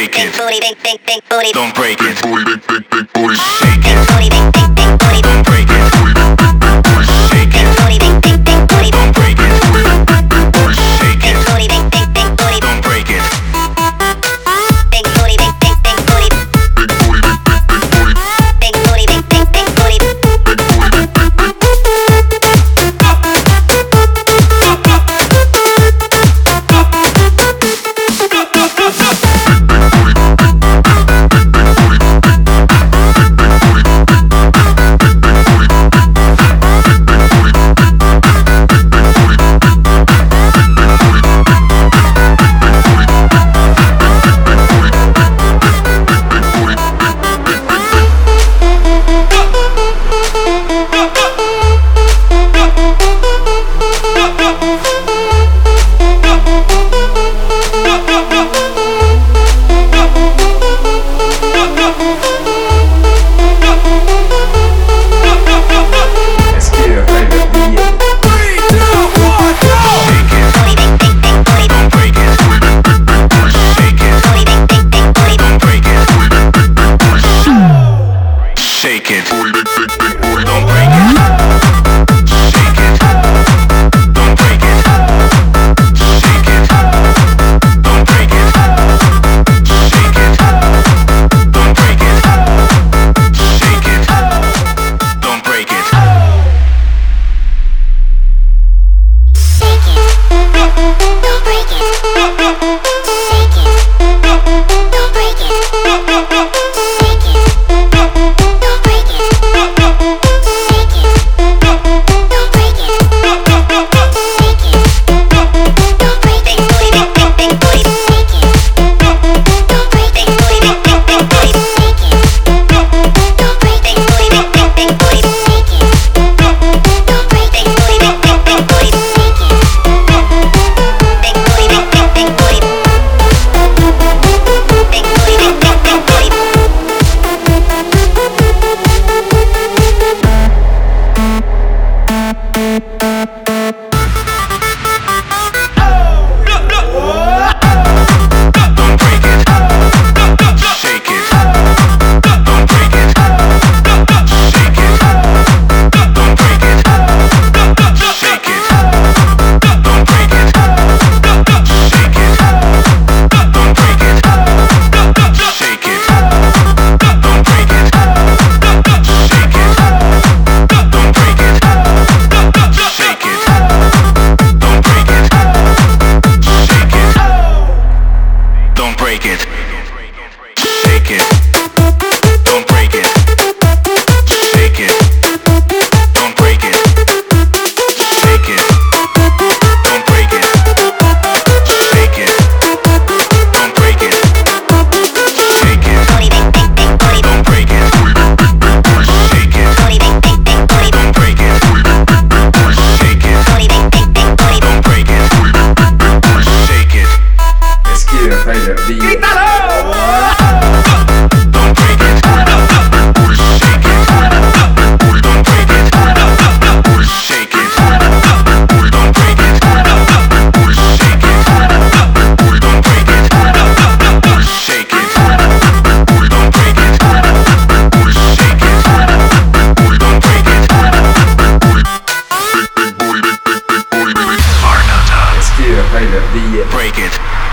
shake it. Don't break it. Big big, big booty, shake it. Música Break it.